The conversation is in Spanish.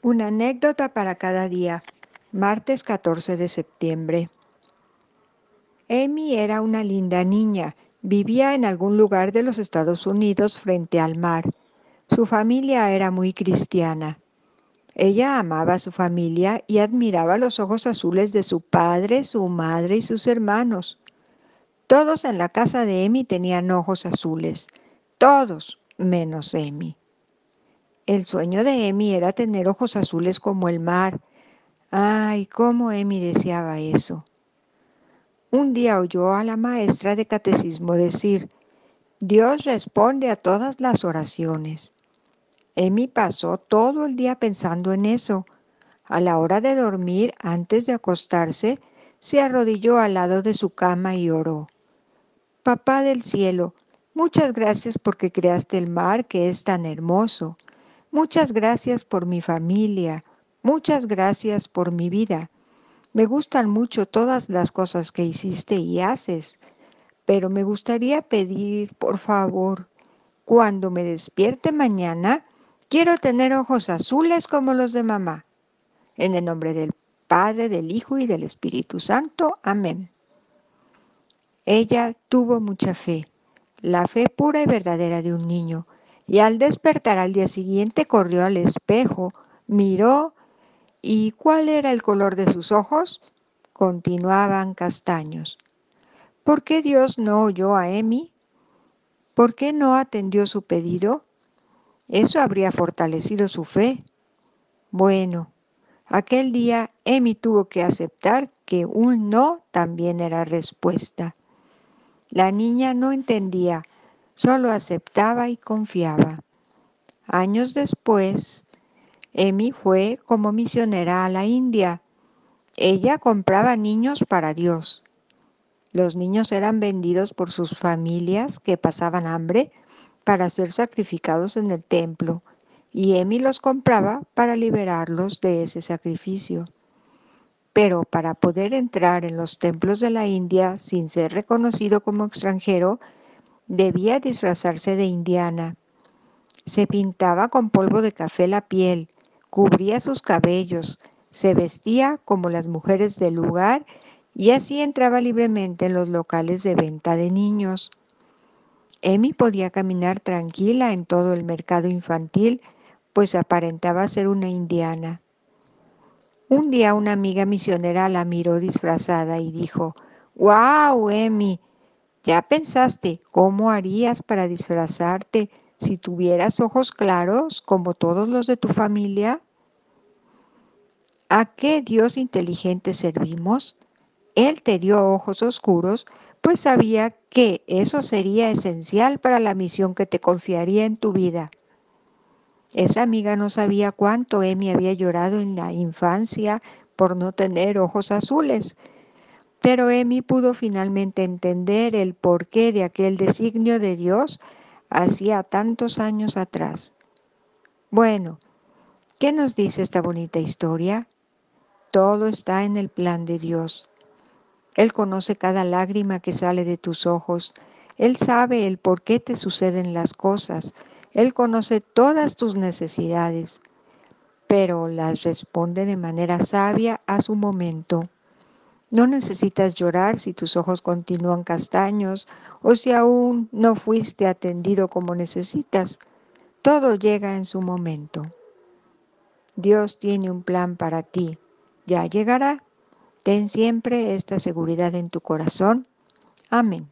Una anécdota para cada día. Martes 14 de septiembre. Amy era una linda niña. Vivía en algún lugar de los Estados Unidos frente al mar. Su familia era muy cristiana. Ella amaba a su familia y admiraba los ojos azules de su padre, su madre y sus hermanos. Todos en la casa de Amy tenían ojos azules. Todos menos Amy. El sueño de Emi era tener ojos azules como el mar. Ay, cómo Emi deseaba eso. Un día oyó a la maestra de catecismo decir, Dios responde a todas las oraciones. Emi pasó todo el día pensando en eso. A la hora de dormir, antes de acostarse, se arrodilló al lado de su cama y oró. Papá del cielo, muchas gracias porque creaste el mar que es tan hermoso. Muchas gracias por mi familia, muchas gracias por mi vida. Me gustan mucho todas las cosas que hiciste y haces, pero me gustaría pedir, por favor, cuando me despierte mañana, quiero tener ojos azules como los de mamá. En el nombre del Padre, del Hijo y del Espíritu Santo. Amén. Ella tuvo mucha fe, la fe pura y verdadera de un niño y al despertar al día siguiente corrió al espejo, miró y ¿cuál era el color de sus ojos? Continuaban castaños. ¿Por qué Dios no oyó a Emi? ¿Por qué no atendió su pedido? Eso habría fortalecido su fe. Bueno, aquel día Emi tuvo que aceptar que un no también era respuesta. La niña no entendía solo aceptaba y confiaba. Años después, Emi fue como misionera a la India. Ella compraba niños para Dios. Los niños eran vendidos por sus familias que pasaban hambre para ser sacrificados en el templo y Emi los compraba para liberarlos de ese sacrificio. Pero para poder entrar en los templos de la India sin ser reconocido como extranjero, Debía disfrazarse de indiana. Se pintaba con polvo de café la piel, cubría sus cabellos, se vestía como las mujeres del lugar y así entraba libremente en los locales de venta de niños. Emi podía caminar tranquila en todo el mercado infantil, pues aparentaba ser una indiana. Un día una amiga misionera la miró disfrazada y dijo, ¡Wow, Emi! ¿Ya pensaste cómo harías para disfrazarte si tuvieras ojos claros como todos los de tu familia? ¿A qué Dios inteligente servimos? Él te dio ojos oscuros, pues sabía que eso sería esencial para la misión que te confiaría en tu vida. Esa amiga no sabía cuánto Emi había llorado en la infancia por no tener ojos azules, pero Emi pudo finalmente entender el porqué de aquel designio de Dios hacía tantos años atrás. Bueno, ¿qué nos dice esta bonita historia? Todo está en el plan de Dios. Él conoce cada lágrima que sale de tus ojos. Él sabe el por qué te suceden las cosas. Él conoce todas tus necesidades, pero las responde de manera sabia a su momento. No necesitas llorar si tus ojos continúan castaños o si aún no fuiste atendido como necesitas. Todo llega en su momento. Dios tiene un plan para ti. Ya llegará. Ten siempre esta seguridad en tu corazón. Amén.